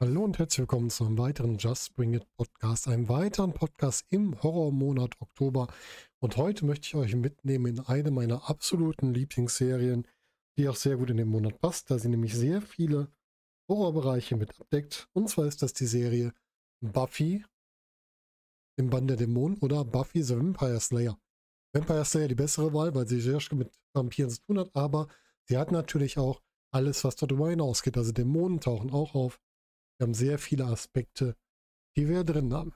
Hallo und herzlich willkommen zu einem weiteren Just Bring It Podcast, einem weiteren Podcast im Horrormonat Oktober. Und heute möchte ich euch mitnehmen in eine meiner absoluten Lieblingsserien, die auch sehr gut in den Monat passt, da sie nämlich sehr viele Horrorbereiche mit abdeckt. Und zwar ist das die Serie Buffy im Band der Dämonen oder Buffy the Vampire Slayer. Vampire Slayer die bessere Wahl, weil sie sehr mit Vampiren zu tun hat, aber sie hat natürlich auch alles, was darüber hinausgeht. Also Dämonen tauchen auch auf. Wir haben sehr viele Aspekte, die wir drin haben.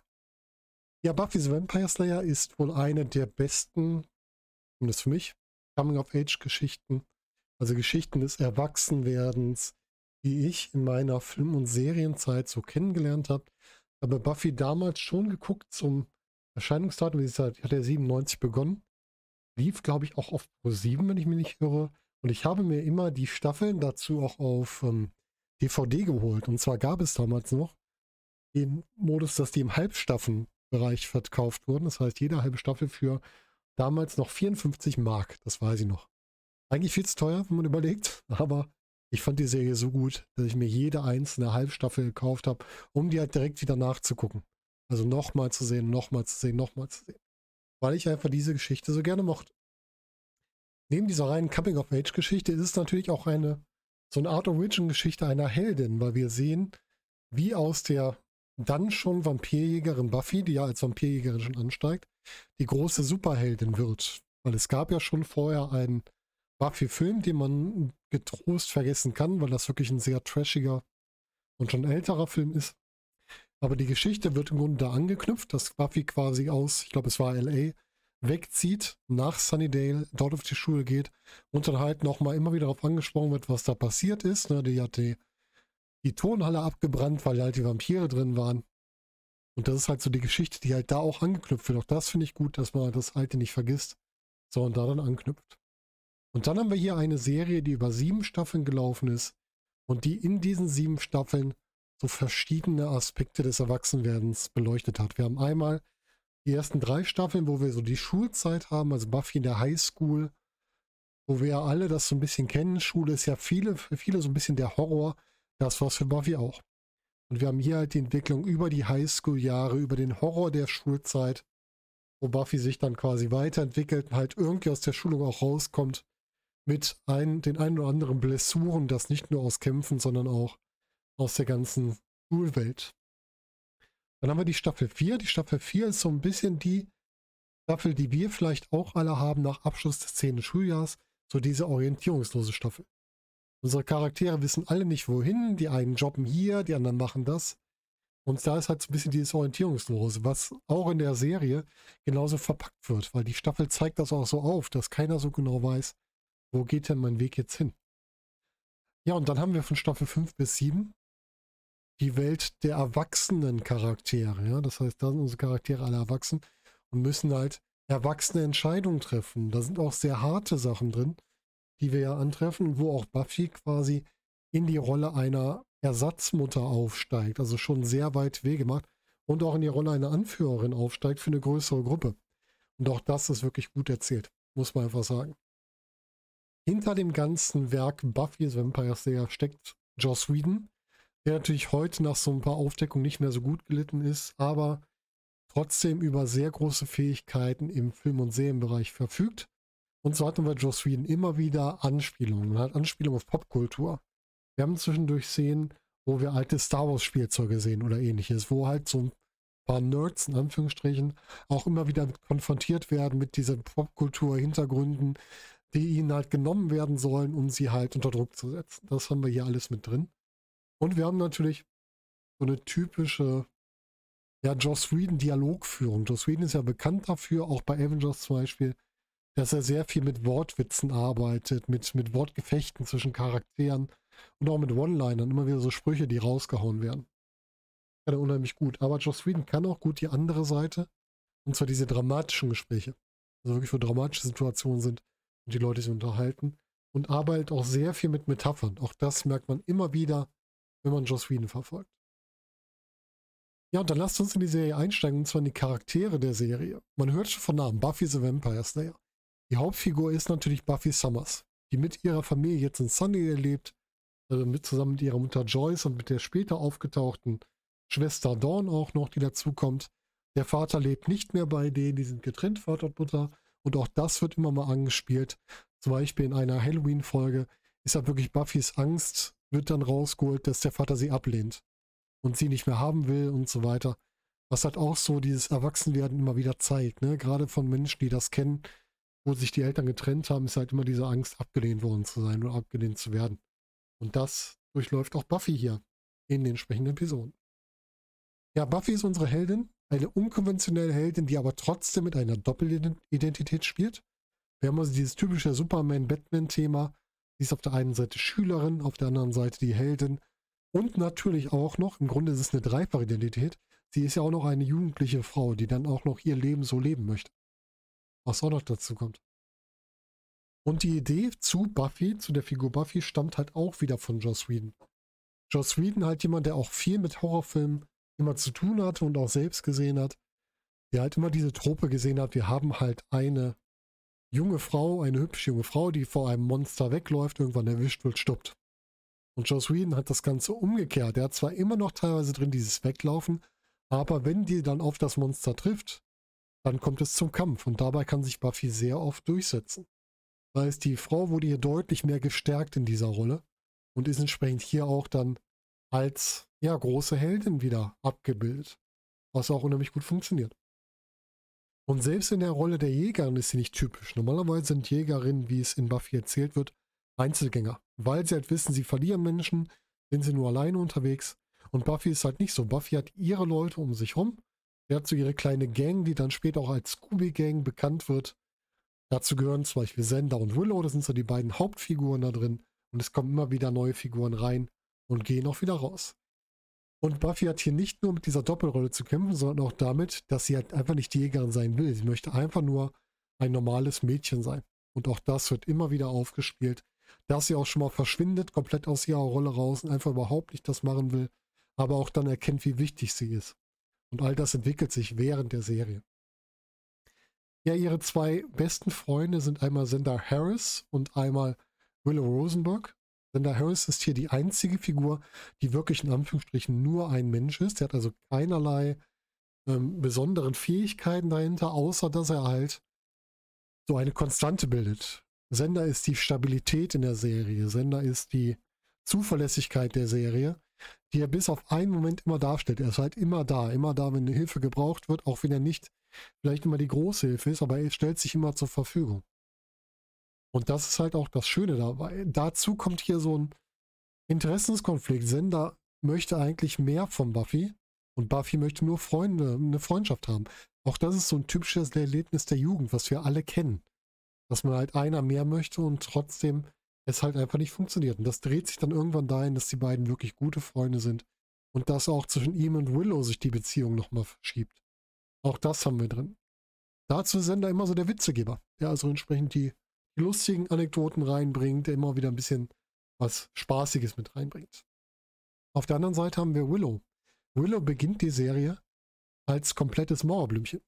Ja, Buffy the Vampire Slayer ist wohl eine der besten, zumindest für mich, Coming-of-Age-Geschichten, also Geschichten des Erwachsenwerdens, die ich in meiner Film- und Serienzeit so kennengelernt habe. Aber Buffy damals schon geguckt zum Erscheinungsdatum, wie gesagt, hat er 97 begonnen. Lief, glaube ich, auch auf Pro 7, wenn ich mich nicht irre. Und ich habe mir immer die Staffeln dazu auch auf ähm, DVD geholt. Und zwar gab es damals noch den Modus, dass die im Halbstaffelbereich verkauft wurden. Das heißt, jede halbe Staffel für damals noch 54 Mark. Das weiß ich noch. Eigentlich viel zu teuer, wenn man überlegt. Aber ich fand die Serie so gut, dass ich mir jede einzelne Halbstaffel gekauft habe, um die halt direkt wieder nachzugucken. Also nochmal zu sehen, nochmal zu sehen, nochmal zu sehen. Weil ich einfach diese Geschichte so gerne mochte. Neben dieser reinen Coming-of-Age-Geschichte ist es natürlich auch eine so eine Art Origin-Geschichte einer Heldin, weil wir sehen, wie aus der dann schon Vampirjägerin Buffy, die ja als Vampirjägerin schon ansteigt, die große Superheldin wird. Weil es gab ja schon vorher einen Buffy-Film, den man getrost vergessen kann, weil das wirklich ein sehr trashiger und schon älterer Film ist. Aber die Geschichte wird im Grunde da angeknüpft, dass Buffy quasi aus, ich glaube es war LA, wegzieht, nach Sunnydale, dort auf die Schule geht und dann halt nochmal immer wieder darauf angesprochen wird, was da passiert ist. Ne, die hat die, die Tonhalle abgebrannt, weil halt die Vampire drin waren. Und das ist halt so die Geschichte, die halt da auch angeknüpft wird. Auch das finde ich gut, dass man das Alte nicht vergisst, sondern da dann anknüpft. Und dann haben wir hier eine Serie, die über sieben Staffeln gelaufen ist und die in diesen sieben Staffeln so verschiedene Aspekte des Erwachsenwerdens beleuchtet hat. Wir haben einmal die ersten drei Staffeln, wo wir so die Schulzeit haben, also Buffy in der Highschool, wo wir ja alle das so ein bisschen kennen. Schule ist ja viele, für viele so ein bisschen der Horror. Das war es für Buffy auch. Und wir haben hier halt die Entwicklung über die Highschool-Jahre, über den Horror der Schulzeit, wo Buffy sich dann quasi weiterentwickelt und halt irgendwie aus der Schulung auch rauskommt mit ein, den ein oder anderen Blessuren, das nicht nur aus Kämpfen, sondern auch aus der ganzen Schulwelt. Dann haben wir die Staffel 4. Die Staffel 4 ist so ein bisschen die Staffel, die wir vielleicht auch alle haben nach Abschluss des 10. Schuljahres. So diese orientierungslose Staffel. Unsere Charaktere wissen alle nicht wohin. Die einen jobben hier, die anderen machen das. Und da ist halt so ein bisschen dieses Orientierungslose, was auch in der Serie genauso verpackt wird, weil die Staffel zeigt das auch so auf, dass keiner so genau weiß, wo geht denn mein Weg jetzt hin. Ja, und dann haben wir von Staffel 5 bis 7 die Welt der erwachsenen Charaktere. Ja? Das heißt, da sind unsere Charaktere alle erwachsen und müssen halt erwachsene Entscheidungen treffen. Da sind auch sehr harte Sachen drin, die wir ja antreffen, wo auch Buffy quasi in die Rolle einer Ersatzmutter aufsteigt, also schon sehr weit Wege macht und auch in die Rolle einer Anführerin aufsteigt für eine größere Gruppe. Und auch das ist wirklich gut erzählt, muss man einfach sagen. Hinter dem ganzen Werk Buffy the Vampire Slayer steckt Joss Whedon, der natürlich heute nach so ein paar Aufdeckungen nicht mehr so gut gelitten ist, aber trotzdem über sehr große Fähigkeiten im Film- und Serienbereich verfügt. Und so hatten wir Joss Whedon immer wieder Anspielungen. Man hat Anspielungen auf Popkultur. Wir haben zwischendurch Szenen, wo wir alte Star Wars Spielzeuge sehen oder ähnliches, wo halt so ein paar Nerds in Anführungsstrichen auch immer wieder konfrontiert werden mit diesen Popkultur-Hintergründen, die ihnen halt genommen werden sollen, um sie halt unter Druck zu setzen. Das haben wir hier alles mit drin. Und wir haben natürlich so eine typische, ja, Joss Whedon Dialogführung. Joss Whedon ist ja bekannt dafür, auch bei Avengers zum Beispiel, dass er sehr viel mit Wortwitzen arbeitet, mit, mit Wortgefechten zwischen Charakteren und auch mit One-Linern. Immer wieder so Sprüche, die rausgehauen werden. Kann er unheimlich gut. Aber Joss Whedon kann auch gut die andere Seite. Und zwar diese dramatischen Gespräche. Also wirklich, wo dramatische Situationen sind und die Leute sich unterhalten. Und arbeitet auch sehr viel mit Metaphern. Auch das merkt man immer wieder wenn man Joss Whedon verfolgt. Ja, und dann lasst uns in die Serie einsteigen, und zwar in die Charaktere der Serie. Man hört schon von Namen, Buffy the Vampire Slayer. Die Hauptfigur ist natürlich Buffy Summers, die mit ihrer Familie jetzt in Sunnydale lebt, also mit, zusammen mit ihrer Mutter Joyce und mit der später aufgetauchten Schwester Dawn auch noch, die dazukommt. Der Vater lebt nicht mehr bei denen, die sind getrennt, Vater und Mutter. Und auch das wird immer mal angespielt. Zum Beispiel in einer Halloween-Folge ist halt wirklich Buffys Angst, wird dann rausgeholt, dass der Vater sie ablehnt und sie nicht mehr haben will und so weiter. Was halt auch so dieses Erwachsenwerden immer wieder zeigt, ne? Gerade von Menschen, die das kennen, wo sich die Eltern getrennt haben, ist halt immer diese Angst, abgelehnt worden zu sein oder abgelehnt zu werden. Und das durchläuft auch Buffy hier in den entsprechenden Episoden. Ja, Buffy ist unsere Heldin, eine unkonventionelle Heldin, die aber trotzdem mit einer Doppelidentität spielt. Wir haben also dieses typische Superman-Batman-Thema. Sie ist auf der einen Seite Schülerin, auf der anderen Seite die Heldin. Und natürlich auch noch, im Grunde ist es eine dreifache Identität, sie ist ja auch noch eine jugendliche Frau, die dann auch noch ihr Leben so leben möchte. Was auch noch dazu kommt. Und die Idee zu Buffy, zu der Figur Buffy, stammt halt auch wieder von Joss Whedon. Joss Whedon halt jemand, der auch viel mit Horrorfilmen immer zu tun hatte und auch selbst gesehen hat, der halt immer diese Trope gesehen hat, wir haben halt eine junge Frau, eine hübsche junge Frau, die vor einem Monster wegläuft, irgendwann erwischt wird, stoppt. Und Joss Whedon hat das Ganze umgekehrt. Er hat zwar immer noch teilweise drin dieses Weglaufen, aber wenn die dann auf das Monster trifft, dann kommt es zum Kampf und dabei kann sich Buffy sehr oft durchsetzen. Weil es die Frau wurde hier deutlich mehr gestärkt in dieser Rolle und ist entsprechend hier auch dann als ja, große Heldin wieder abgebildet, was auch unheimlich gut funktioniert. Und selbst in der Rolle der Jägerin ist sie nicht typisch. Normalerweise sind Jägerinnen, wie es in Buffy erzählt wird, Einzelgänger. Weil sie halt wissen, sie verlieren Menschen, sind sie nur alleine unterwegs. Und Buffy ist halt nicht so. Buffy hat ihre Leute um sich rum. Sie hat so ihre kleine Gang, die dann später auch als Scooby-Gang bekannt wird. Dazu gehören zum Beispiel Sender und Willow, das sind so die beiden Hauptfiguren da drin. Und es kommen immer wieder neue Figuren rein und gehen auch wieder raus. Und Buffy hat hier nicht nur mit dieser Doppelrolle zu kämpfen, sondern auch damit, dass sie halt einfach nicht die Jägerin sein will. Sie möchte einfach nur ein normales Mädchen sein. Und auch das wird immer wieder aufgespielt, dass sie auch schon mal verschwindet, komplett aus ihrer Rolle raus und einfach überhaupt nicht das machen will, aber auch dann erkennt, wie wichtig sie ist. Und all das entwickelt sich während der Serie. Ja, ihre zwei besten Freunde sind einmal Sender Harris und einmal Willow Rosenberg. Sender Harris ist hier die einzige Figur, die wirklich in Anführungsstrichen nur ein Mensch ist. Der hat also keinerlei ähm, besonderen Fähigkeiten dahinter, außer dass er halt so eine Konstante bildet. Sender ist die Stabilität in der Serie. Sender ist die Zuverlässigkeit der Serie, die er bis auf einen Moment immer darstellt. Er ist halt immer da, immer da, wenn eine Hilfe gebraucht wird, auch wenn er nicht vielleicht immer die große Hilfe ist, aber er stellt sich immer zur Verfügung. Und das ist halt auch das Schöne dabei. Dazu kommt hier so ein Interessenskonflikt. Sender möchte eigentlich mehr von Buffy und Buffy möchte nur Freunde, eine Freundschaft haben. Auch das ist so ein typisches Erlebnis der Jugend, was wir alle kennen. Dass man halt einer mehr möchte und trotzdem es halt einfach nicht funktioniert. Und das dreht sich dann irgendwann dahin, dass die beiden wirklich gute Freunde sind und dass auch zwischen ihm und Willow sich die Beziehung nochmal verschiebt. Auch das haben wir drin. Dazu ist Sender immer so der Witzegeber, der also entsprechend die lustigen Anekdoten reinbringt, der immer wieder ein bisschen was Spaßiges mit reinbringt. Auf der anderen Seite haben wir Willow. Willow beginnt die Serie als komplettes Mauerblümchen.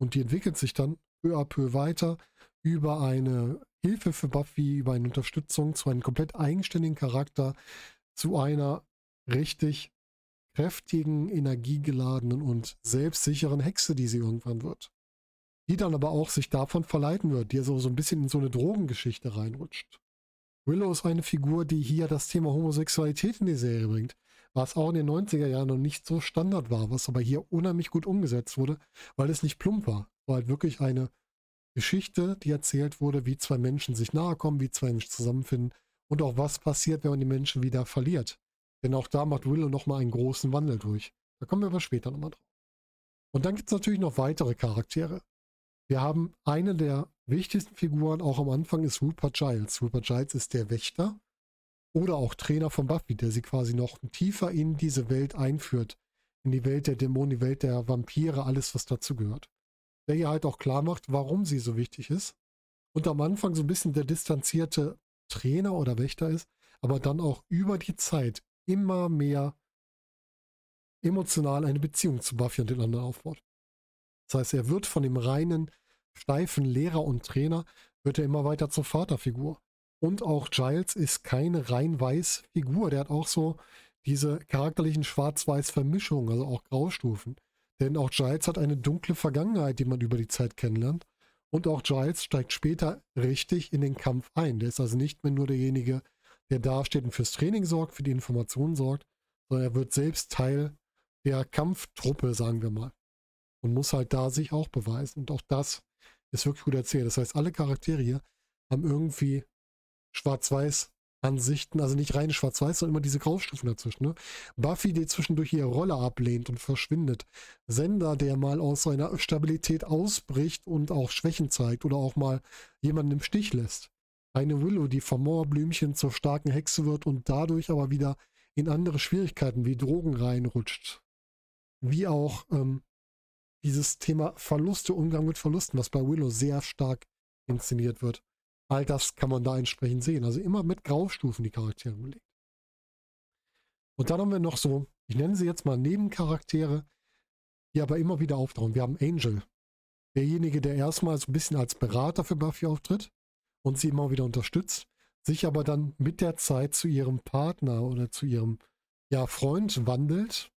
Und die entwickelt sich dann peu à peu weiter über eine Hilfe für Buffy, über eine Unterstützung zu einem komplett eigenständigen Charakter, zu einer richtig kräftigen, energiegeladenen und selbstsicheren Hexe, die sie irgendwann wird die dann aber auch sich davon verleiten wird, die so, so ein bisschen in so eine Drogengeschichte reinrutscht. Willow ist eine Figur, die hier das Thema Homosexualität in die Serie bringt, was auch in den 90er Jahren noch nicht so Standard war, was aber hier unheimlich gut umgesetzt wurde, weil es nicht plump war. War halt wirklich eine Geschichte, die erzählt wurde, wie zwei Menschen sich nahe kommen, wie zwei Menschen zusammenfinden und auch was passiert, wenn man die Menschen wieder verliert. Denn auch da macht Willow nochmal einen großen Wandel durch. Da kommen wir aber später nochmal drauf. Und dann gibt es natürlich noch weitere Charaktere. Wir haben eine der wichtigsten Figuren auch am Anfang ist Rupert Giles. Rupert Giles ist der Wächter oder auch Trainer von Buffy, der sie quasi noch tiefer in diese Welt einführt. In die Welt der Dämonen, die Welt der Vampire, alles, was dazu gehört. Der ihr halt auch klar macht, warum sie so wichtig ist. Und am Anfang so ein bisschen der distanzierte Trainer oder Wächter ist, aber dann auch über die Zeit immer mehr emotional eine Beziehung zu Buffy und den anderen aufbaut. Das heißt, er wird von dem reinen, steifen Lehrer und Trainer, wird er immer weiter zur Vaterfigur. Und auch Giles ist keine rein weiß Figur. Der hat auch so diese charakterlichen schwarz-weiß Vermischungen, also auch Graustufen. Denn auch Giles hat eine dunkle Vergangenheit, die man über die Zeit kennenlernt. Und auch Giles steigt später richtig in den Kampf ein. Der ist also nicht mehr nur derjenige, der dasteht und fürs Training sorgt, für die Informationen sorgt, sondern er wird selbst Teil der Kampftruppe, sagen wir mal. Und muss halt da sich auch beweisen. Und auch das ist wirklich gut erzählt. Das heißt, alle Charaktere hier haben irgendwie schwarz-weiß Ansichten, also nicht reine Schwarz-Weiß, sondern immer diese Graustufen dazwischen. Ne? Buffy, die zwischendurch ihre Rolle ablehnt und verschwindet. Sender, der mal aus seiner Stabilität ausbricht und auch Schwächen zeigt oder auch mal jemanden im Stich lässt. Eine Willow, die vom Moorblümchen zur starken Hexe wird und dadurch aber wieder in andere Schwierigkeiten wie Drogen reinrutscht. Wie auch ähm, dieses Thema Verluste, Umgang mit Verlusten, was bei Willow sehr stark inszeniert wird. All das kann man da entsprechend sehen. Also immer mit Graustufen die Charaktere belegt. Und dann haben wir noch so, ich nenne sie jetzt mal Nebencharaktere, die aber immer wieder auftauchen. Wir haben Angel, derjenige, der erstmal so ein bisschen als Berater für Buffy auftritt und sie immer wieder unterstützt, sich aber dann mit der Zeit zu ihrem Partner oder zu ihrem ja, Freund wandelt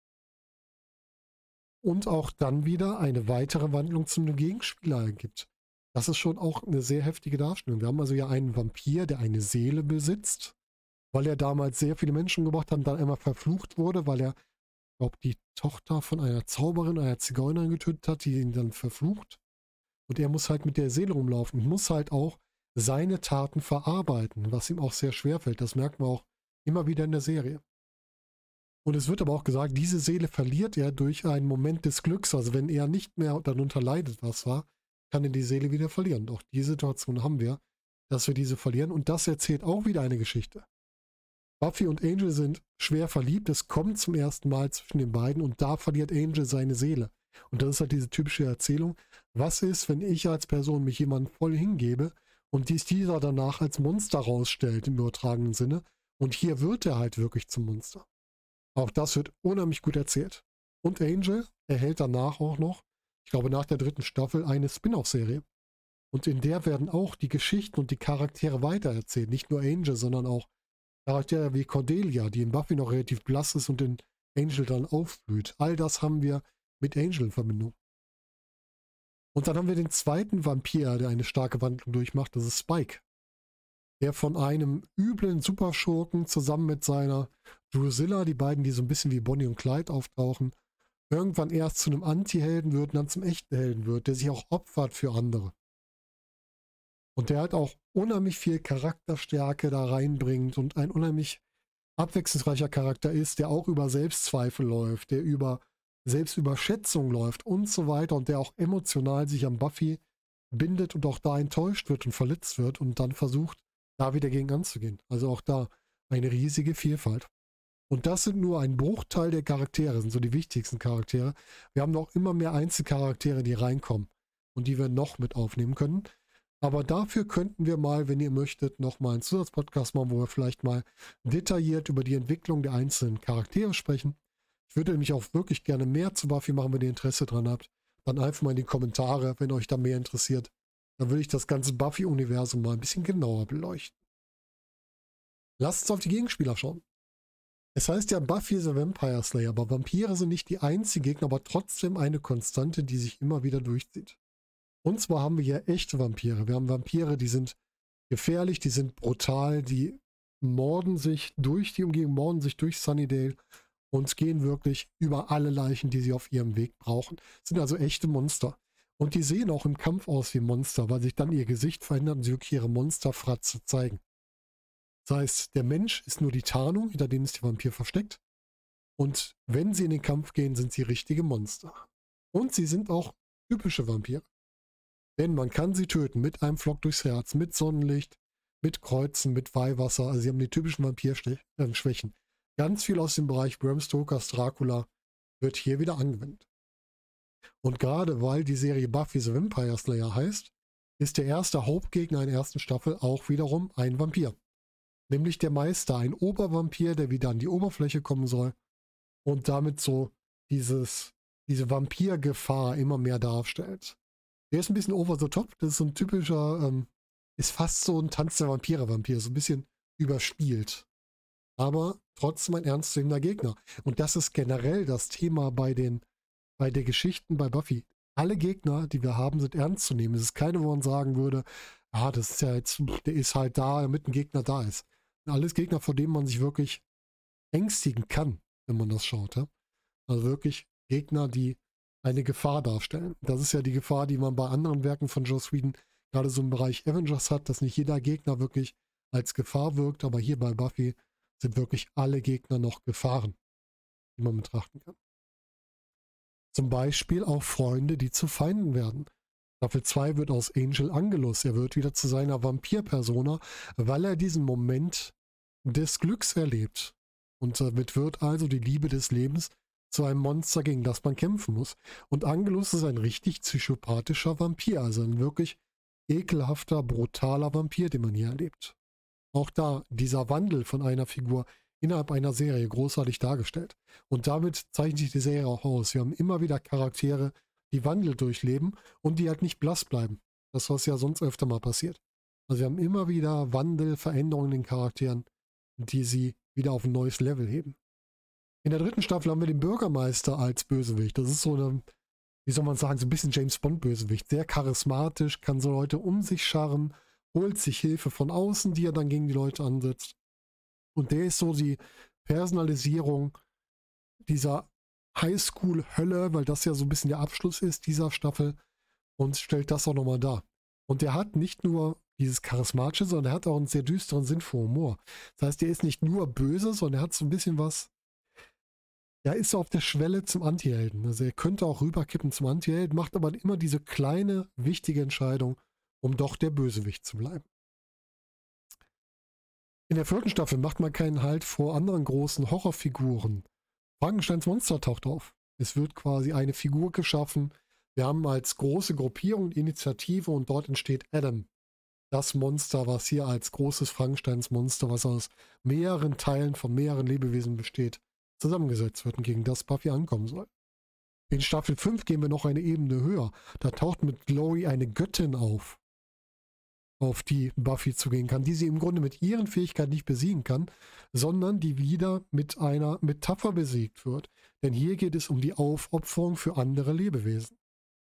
und auch dann wieder eine weitere Wandlung zum Gegenspieler ergibt. Das ist schon auch eine sehr heftige Darstellung. Wir haben also ja einen Vampir, der eine Seele besitzt, weil er damals sehr viele Menschen gebracht hat dann einmal verflucht wurde, weil er, glaube, die Tochter von einer Zauberin, einer Zigeunerin getötet hat, die ihn dann verflucht. Und er muss halt mit der Seele rumlaufen und muss halt auch seine Taten verarbeiten, was ihm auch sehr schwer fällt. Das merkt man auch immer wieder in der Serie. Und es wird aber auch gesagt, diese Seele verliert er durch einen Moment des Glücks. Also wenn er nicht mehr darunter leidet, was war, kann er die Seele wieder verlieren. Doch die Situation haben wir, dass wir diese verlieren. Und das erzählt auch wieder eine Geschichte. Buffy und Angel sind schwer verliebt. Es kommt zum ersten Mal zwischen den beiden und da verliert Angel seine Seele. Und das ist halt diese typische Erzählung. Was ist, wenn ich als Person mich jemandem voll hingebe und dies dieser danach als Monster rausstellt im übertragenen Sinne? Und hier wird er halt wirklich zum Monster. Auch das wird unheimlich gut erzählt. Und Angel erhält danach auch noch ich glaube, nach der dritten Staffel eine Spin-off-Serie. Und in der werden auch die Geschichten und die Charaktere weitererzählt. Nicht nur Angel, sondern auch Charaktere wie Cordelia, die in Buffy noch relativ blass ist und in Angel dann aufblüht. All das haben wir mit Angel in Verbindung. Und dann haben wir den zweiten Vampir, der eine starke Wandlung durchmacht. Das ist Spike. Der von einem üblen Superschurken zusammen mit seiner Drusilla, die beiden, die so ein bisschen wie Bonnie und Clyde auftauchen, irgendwann erst zu einem Anti-Helden wird und dann zum echten Helden wird, der sich auch opfert für andere. Und der halt auch unheimlich viel Charakterstärke da reinbringt und ein unheimlich abwechslungsreicher Charakter ist, der auch über Selbstzweifel läuft, der über Selbstüberschätzung läuft und so weiter und der auch emotional sich am Buffy bindet und auch da enttäuscht wird und verletzt wird und dann versucht, da wieder gegen anzugehen. Also auch da eine riesige Vielfalt. Und das sind nur ein Bruchteil der Charaktere, sind so die wichtigsten Charaktere. Wir haben noch immer mehr Einzelcharaktere, die reinkommen und die wir noch mit aufnehmen können. Aber dafür könnten wir mal, wenn ihr möchtet, nochmal einen Zusatzpodcast machen, wo wir vielleicht mal detailliert über die Entwicklung der einzelnen Charaktere sprechen. Ich würde nämlich auch wirklich gerne mehr zu Buffy machen, wenn ihr Interesse dran habt. Dann einfach mal in die Kommentare, wenn euch da mehr interessiert. Dann würde ich das ganze Buffy-Universum mal ein bisschen genauer beleuchten. Lasst uns auf die Gegenspieler schauen. Es heißt ja Buffy the Vampire Slayer, aber Vampire sind nicht die einzigen Gegner, aber trotzdem eine Konstante, die sich immer wieder durchzieht. Und zwar haben wir hier echte Vampire. Wir haben Vampire, die sind gefährlich, die sind brutal, die morden sich durch die Umgebung, morden sich durch Sunnydale und gehen wirklich über alle Leichen, die sie auf ihrem Weg brauchen. Das sind also echte Monster. Und die sehen auch im Kampf aus wie Monster, weil sich dann ihr Gesicht verändert und sie wirklich ihre Monsterfratze zeigen. Das heißt, der Mensch ist nur die Tarnung, hinter dem ist der Vampir versteckt. Und wenn sie in den Kampf gehen, sind sie richtige Monster. Und sie sind auch typische Vampire. Denn man kann sie töten mit einem Flock durchs Herz, mit Sonnenlicht, mit Kreuzen, mit Weihwasser. Also sie haben die typischen Vampirschwächen. Ganz viel aus dem Bereich Bram Stokers Dracula wird hier wieder angewendet. Und gerade weil die Serie Buffy the Vampire Slayer heißt, ist der erste Hauptgegner in der ersten Staffel auch wiederum ein Vampir nämlich der Meister, ein Obervampir, der wieder an die Oberfläche kommen soll und damit so dieses, diese Vampirgefahr immer mehr darstellt. Der ist ein bisschen over the top. Das ist so ein typischer, ähm, ist fast so ein Tanz der Vampire-Vampir, so ein bisschen überspielt. Aber trotzdem ein ernstzunehmender Gegner. Und das ist generell das Thema bei den, bei den Geschichten bei Buffy. Alle Gegner, die wir haben, sind ernst zu nehmen. Es ist keine, wo man sagen würde, ah, das ist ja jetzt, der ist halt da, damit ein Gegner da ist. Und alles Gegner, vor denen man sich wirklich ängstigen kann, wenn man das schaut. Ja? Also wirklich Gegner, die eine Gefahr darstellen. Das ist ja die Gefahr, die man bei anderen Werken von Joe Sweden gerade so im Bereich Avengers hat, dass nicht jeder Gegner wirklich als Gefahr wirkt, aber hier bei Buffy sind wirklich alle Gegner noch Gefahren, die man betrachten kann. Zum Beispiel auch Freunde, die zu Feinden werden. Staffel 2 wird aus Angel Angelus. Er wird wieder zu seiner Vampir-Persona, weil er diesen Moment des Glücks erlebt. Und damit wird also die Liebe des Lebens zu einem Monster, gegen das man kämpfen muss. Und Angelus ist ein richtig psychopathischer Vampir, also ein wirklich ekelhafter, brutaler Vampir, den man hier erlebt. Auch da dieser Wandel von einer Figur innerhalb einer Serie großartig dargestellt. Und damit zeichnet sich die Serie auch aus. Wir haben immer wieder Charaktere, die Wandel durchleben und die halt nicht blass bleiben. Das, was ja sonst öfter mal passiert. Also wir haben immer wieder Wandel, Veränderungen in den Charakteren, die sie wieder auf ein neues Level heben. In der dritten Staffel haben wir den Bürgermeister als Bösewicht. Das ist so eine, wie soll man sagen, so ein bisschen James Bond-Bösewicht. Sehr charismatisch, kann so Leute um sich scharren, holt sich Hilfe von außen, die er dann gegen die Leute ansetzt. Und der ist so die Personalisierung dieser Highschool-Hölle, weil das ja so ein bisschen der Abschluss ist dieser Staffel und stellt das auch nochmal dar. Und der hat nicht nur dieses Charismatische, sondern er hat auch einen sehr düsteren Sinn für Humor. Das heißt, er ist nicht nur böse, sondern er hat so ein bisschen was er ist auf der Schwelle zum Antihelden. Also er könnte auch rüberkippen zum Antihelden, macht aber immer diese kleine, wichtige Entscheidung, um doch der Bösewicht zu bleiben. In der vierten Staffel macht man keinen Halt vor anderen großen Horrorfiguren. Frankensteins Monster taucht auf. Es wird quasi eine Figur geschaffen. Wir haben als große Gruppierung Initiative und dort entsteht Adam. Das Monster, was hier als großes Frankensteins Monster, was aus mehreren Teilen von mehreren Lebewesen besteht, zusammengesetzt wird und gegen das Buffy ankommen soll. In Staffel 5 gehen wir noch eine Ebene höher. Da taucht mit Glory eine Göttin auf, auf die Buffy zugehen kann, die sie im Grunde mit ihren Fähigkeiten nicht besiegen kann, sondern die wieder mit einer Metapher besiegt wird. Denn hier geht es um die Aufopferung für andere Lebewesen.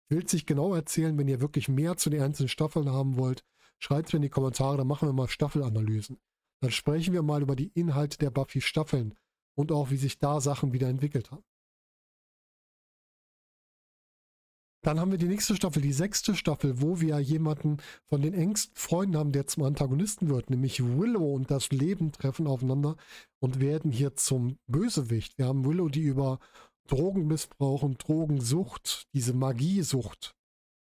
Ich will sich genau erzählen, wenn ihr wirklich mehr zu den einzelnen Staffeln haben wollt, schreibt es mir in die Kommentare, dann machen wir mal Staffelanalysen. Dann sprechen wir mal über die Inhalte der Buffy-Staffeln und auch wie sich da Sachen wieder entwickelt haben. Dann haben wir die nächste Staffel, die sechste Staffel, wo wir jemanden von den engsten Freunden haben, der zum Antagonisten wird, nämlich Willow und das Leben treffen aufeinander und werden hier zum Bösewicht. Wir haben Willow, die über Drogenmissbrauch und Drogensucht, diese Magiesucht,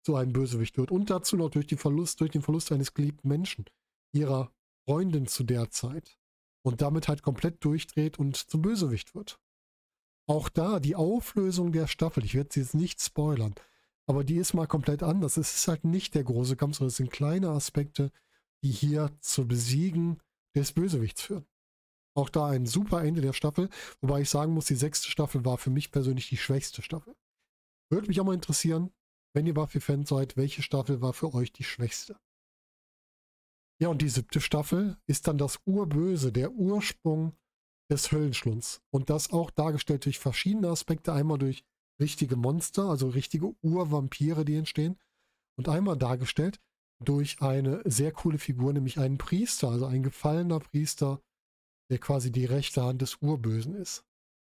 zu einem Bösewicht wird. Und dazu noch durch, Verlust, durch den Verlust eines geliebten Menschen, ihrer Freundin zu der Zeit und damit halt komplett durchdreht und zum Bösewicht wird. Auch da die Auflösung der Staffel, ich werde sie jetzt nicht spoilern, aber die ist mal komplett anders. Es ist halt nicht der große Kampf, sondern es sind kleine Aspekte, die hier zu Besiegen des Bösewichts führen. Auch da ein super Ende der Staffel, wobei ich sagen muss, die sechste Staffel war für mich persönlich die schwächste Staffel. Würde mich auch mal interessieren, wenn ihr Buffy-Fan seid, welche Staffel war für euch die schwächste? Ja, und die siebte Staffel ist dann das Urböse, der Ursprung des Höllenschlunds. Und das auch dargestellt durch verschiedene Aspekte. Einmal durch richtige Monster, also richtige Urvampire, die entstehen. Und einmal dargestellt durch eine sehr coole Figur, nämlich einen Priester, also ein gefallener Priester, der quasi die rechte Hand des Urbösen ist.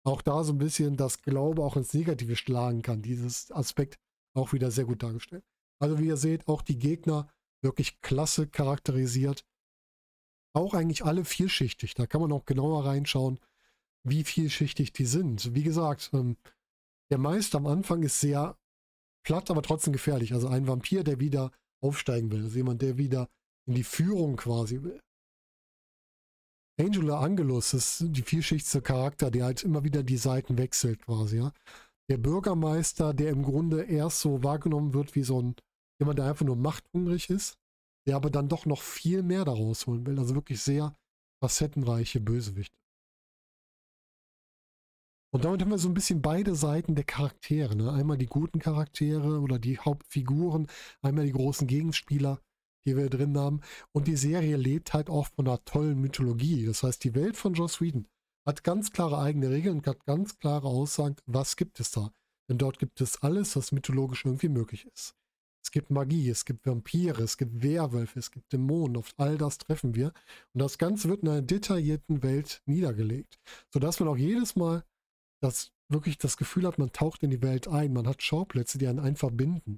Auch da so ein bisschen das Glaube auch ins Negative schlagen kann. Dieses Aspekt auch wieder sehr gut dargestellt. Also wie ihr seht, auch die Gegner wirklich klasse charakterisiert. Auch eigentlich alle vielschichtig. Da kann man auch genauer reinschauen, wie vielschichtig die sind. Wie gesagt, ähm, der Meister am Anfang ist sehr platt, aber trotzdem gefährlich. Also ein Vampir, der wieder aufsteigen will. Also jemand, der wieder in die Führung quasi will. Angela Angelus ist die vielschichtigste Charakter, der halt immer wieder die Seiten wechselt quasi. Ja? Der Bürgermeister, der im Grunde erst so wahrgenommen wird wie so ein Jemand, der einfach nur machthungrig ist, der aber dann doch noch viel mehr daraus holen will. Also wirklich sehr facettenreiche Bösewichte. Und damit haben wir so ein bisschen beide Seiten der Charaktere. Ne? Einmal die guten Charaktere oder die Hauptfiguren, einmal die großen Gegenspieler, die wir drin haben. Und die Serie lebt halt auch von einer tollen Mythologie. Das heißt, die Welt von Joss Whedon hat ganz klare eigene Regeln und hat ganz klare Aussagen, was gibt es da. Denn dort gibt es alles, was mythologisch irgendwie möglich ist. Es gibt Magie, es gibt Vampire, es gibt Werwölfe, es gibt Dämonen. Auf all das treffen wir. Und das Ganze wird in einer detaillierten Welt niedergelegt, sodass man auch jedes Mal das wirklich das Gefühl hat, man taucht in die Welt ein. Man hat Schauplätze, die einen einfach binden.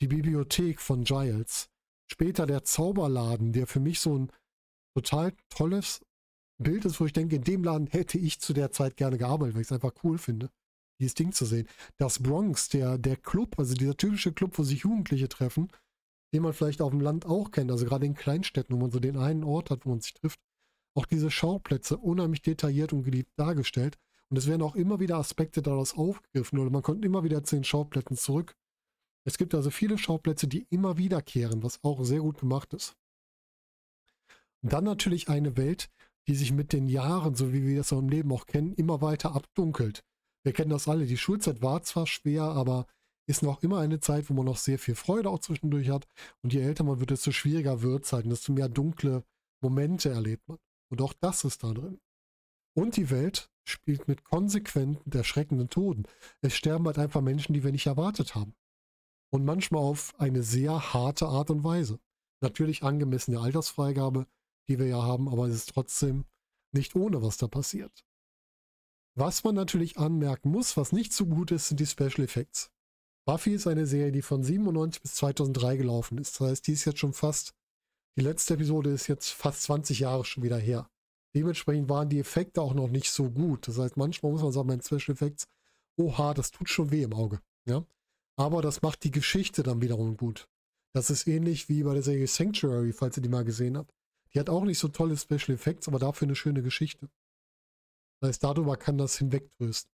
Die Bibliothek von Giles. Später der Zauberladen, der für mich so ein total tolles Bild ist, wo ich denke, in dem Laden hätte ich zu der Zeit gerne gearbeitet, weil ich es einfach cool finde, dieses Ding zu sehen. Das Bronx, der, der Club, also dieser typische Club, wo sich Jugendliche treffen, den man vielleicht auf dem Land auch kennt, also gerade in Kleinstädten, wo man so den einen Ort hat, wo man sich trifft. Auch diese Schauplätze unheimlich detailliert und geliebt dargestellt. Und es werden auch immer wieder Aspekte daraus aufgegriffen oder man kommt immer wieder zu den Schauplätzen zurück. Es gibt also viele Schauplätze, die immer wiederkehren, was auch sehr gut gemacht ist. Und dann natürlich eine Welt, die sich mit den Jahren, so wie wir das auch im Leben auch kennen, immer weiter abdunkelt. Wir kennen das alle. Die Schulzeit war zwar schwer, aber ist noch immer eine Zeit, wo man noch sehr viel Freude auch zwischendurch hat. Und je älter man wird, desto schwieriger wird es halt, desto mehr dunkle Momente erlebt man. Und auch das ist da drin. Und die Welt spielt mit konsequenten, erschreckenden Toden. Es sterben halt einfach Menschen, die wir nicht erwartet haben. Und manchmal auf eine sehr harte Art und Weise. Natürlich angemessen der Altersfreigabe, die wir ja haben, aber es ist trotzdem nicht ohne, was da passiert. Was man natürlich anmerken muss, was nicht so gut ist, sind die Special Effects. Buffy ist eine Serie, die von 97 bis 2003 gelaufen ist. Das heißt, die ist jetzt schon fast, die letzte Episode ist jetzt fast 20 Jahre schon wieder her. Dementsprechend waren die Effekte auch noch nicht so gut. Das heißt, manchmal muss man sagen, bei Special Effects, oha, das tut schon weh im Auge. Ja? Aber das macht die Geschichte dann wiederum gut. Das ist ähnlich wie bei der Serie Sanctuary, falls ihr die mal gesehen habt. Die hat auch nicht so tolle Special Effects, aber dafür eine schöne Geschichte. Das heißt, darüber kann das hinwegtrösten.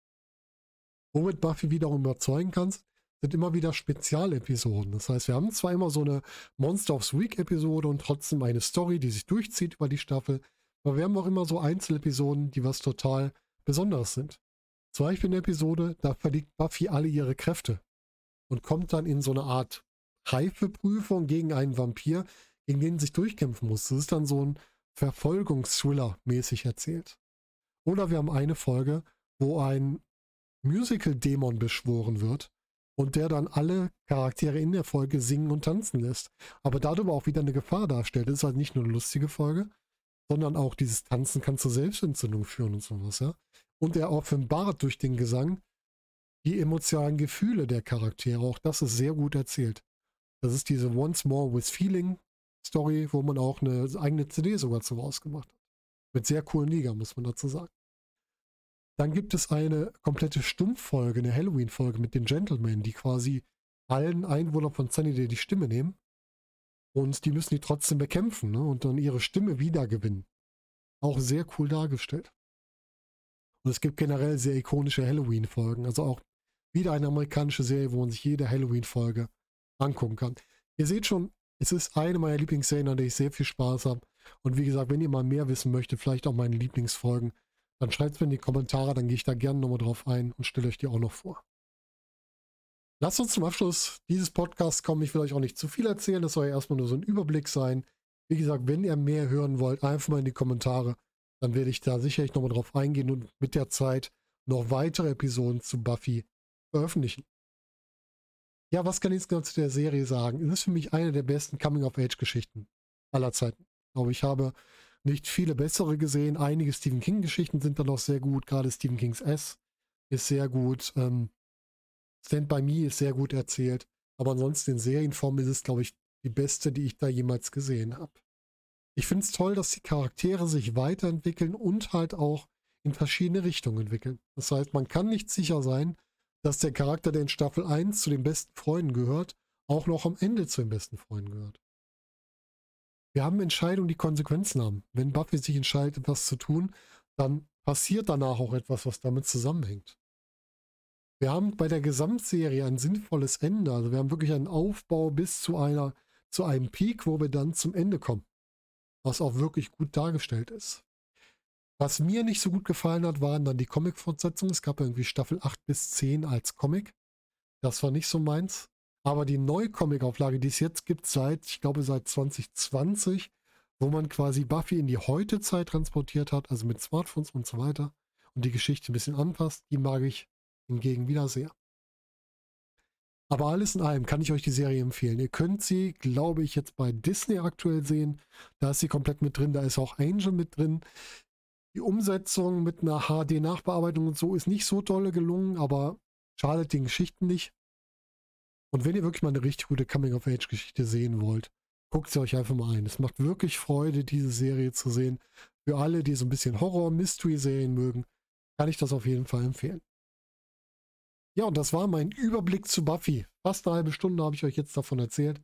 Womit Buffy wiederum überzeugen kannst, sind immer wieder Spezialepisoden. Das heißt, wir haben zwar immer so eine Monster of the Week Episode und trotzdem eine Story, die sich durchzieht über die Staffel, aber wir haben auch immer so Einzelepisoden, die was total Besonderes sind. Zum Beispiel eine Episode, da verliert Buffy alle ihre Kräfte und kommt dann in so eine Art Reifeprüfung gegen einen Vampir, gegen den sich durchkämpfen muss. Das ist dann so ein Verfolgungsthriller mäßig erzählt. Oder wir haben eine Folge, wo ein Musical-Dämon beschworen wird und der dann alle Charaktere in der Folge singen und tanzen lässt. Aber darüber auch wieder eine Gefahr darstellt. Das ist halt nicht nur eine lustige Folge, sondern auch dieses Tanzen kann zur Selbstentzündung führen und sowas, ja. Und er offenbart durch den Gesang die emotionalen Gefühle der Charaktere. Auch das ist sehr gut erzählt. Das ist diese Once More with Feeling Story, wo man auch eine eigene CD sogar zu rausgemacht hat. Mit sehr coolen Liga, muss man dazu sagen. Dann gibt es eine komplette Stummfolge, eine Halloween-Folge mit den Gentlemen, die quasi allen Einwohnern von Sunnydale die Stimme nehmen und die müssen die trotzdem bekämpfen ne? und dann ihre Stimme wiedergewinnen. Auch sehr cool dargestellt. Und es gibt generell sehr ikonische Halloween-Folgen. Also auch wieder eine amerikanische Serie, wo man sich jede Halloween-Folge angucken kann. Ihr seht schon, es ist eine meiner Lieblingsserien, an der ich sehr viel Spaß habe. Und wie gesagt, wenn ihr mal mehr wissen möchtet, vielleicht auch meine Lieblingsfolgen, dann schreibt es mir in die Kommentare, dann gehe ich da gerne nochmal drauf ein und stelle euch die auch noch vor. Lasst uns zum Abschluss dieses Podcasts kommen. Ich will euch auch nicht zu viel erzählen. Das soll ja erstmal nur so ein Überblick sein. Wie gesagt, wenn ihr mehr hören wollt, einfach mal in die Kommentare. Dann werde ich da sicherlich nochmal drauf eingehen und mit der Zeit noch weitere Episoden zu Buffy veröffentlichen. Ja, was kann ich jetzt genau zu der Serie sagen? Es ist für mich eine der besten Coming-of-Age-Geschichten aller Zeiten. Ich glaube, ich habe nicht viele bessere gesehen. Einige Stephen King-Geschichten sind dann auch sehr gut. Gerade Stephen Kings S ist sehr gut. Ähm, Stand By Me ist sehr gut erzählt. Aber ansonsten in Serienform ist es, glaube ich, die beste, die ich da jemals gesehen habe. Ich finde es toll, dass die Charaktere sich weiterentwickeln und halt auch in verschiedene Richtungen entwickeln. Das heißt, man kann nicht sicher sein, dass der Charakter, der in Staffel 1 zu den besten Freunden gehört, auch noch am Ende zu den besten Freunden gehört. Wir haben Entscheidungen, die Konsequenzen haben. Wenn Buffy sich entscheidet, etwas zu tun, dann passiert danach auch etwas, was damit zusammenhängt. Wir haben bei der Gesamtserie ein sinnvolles Ende. Also wir haben wirklich einen Aufbau bis zu einer, zu einem Peak, wo wir dann zum Ende kommen. Was auch wirklich gut dargestellt ist. Was mir nicht so gut gefallen hat, waren dann die Comic-Fortsetzungen. Es gab irgendwie Staffel 8 bis 10 als Comic. Das war nicht so meins. Aber die neue Comic-Auflage, die es jetzt gibt, seit, ich glaube, seit 2020, wo man quasi Buffy in die Heute-Zeit transportiert hat, also mit Smartphones und so weiter, und die Geschichte ein bisschen anpasst, die mag ich hingegen wieder sehr. Aber alles in allem kann ich euch die Serie empfehlen. Ihr könnt sie, glaube ich, jetzt bei Disney aktuell sehen. Da ist sie komplett mit drin. Da ist auch Angel mit drin. Die Umsetzung mit einer HD-Nachbearbeitung und so ist nicht so toll gelungen, aber schadet den Geschichten nicht. Und wenn ihr wirklich mal eine richtig gute Coming-of-Age-Geschichte sehen wollt, guckt sie euch einfach mal ein. Es macht wirklich Freude, diese Serie zu sehen. Für alle, die so ein bisschen Horror-Mystery-Serien mögen, kann ich das auf jeden Fall empfehlen. Ja, und das war mein Überblick zu Buffy. Fast eine halbe Stunde habe ich euch jetzt davon erzählt.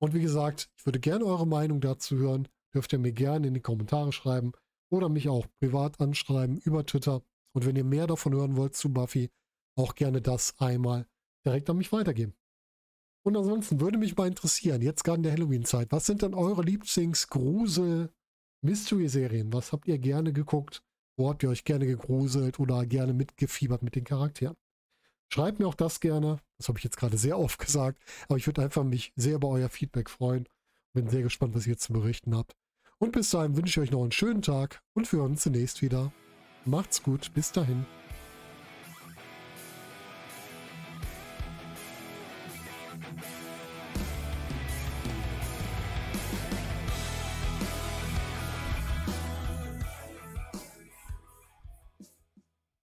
Und wie gesagt, ich würde gerne eure Meinung dazu hören. Dürft ihr mir gerne in die Kommentare schreiben oder mich auch privat anschreiben über Twitter. Und wenn ihr mehr davon hören wollt zu Buffy, auch gerne das einmal direkt an mich weitergeben. Und ansonsten würde mich mal interessieren, jetzt gerade in der Halloween-Zeit, was sind denn eure Lieblings-Grusel-Mystery-Serien? Was habt ihr gerne geguckt? Wo habt ihr euch gerne gegruselt oder gerne mitgefiebert mit den Charakteren? Schreibt mir auch das gerne. Das habe ich jetzt gerade sehr oft gesagt, aber ich würde einfach mich sehr über euer Feedback freuen. Bin sehr gespannt, was ihr zu berichten habt. Und bis dahin wünsche ich euch noch einen schönen Tag und wir hören uns zunächst wieder. Macht's gut, bis dahin.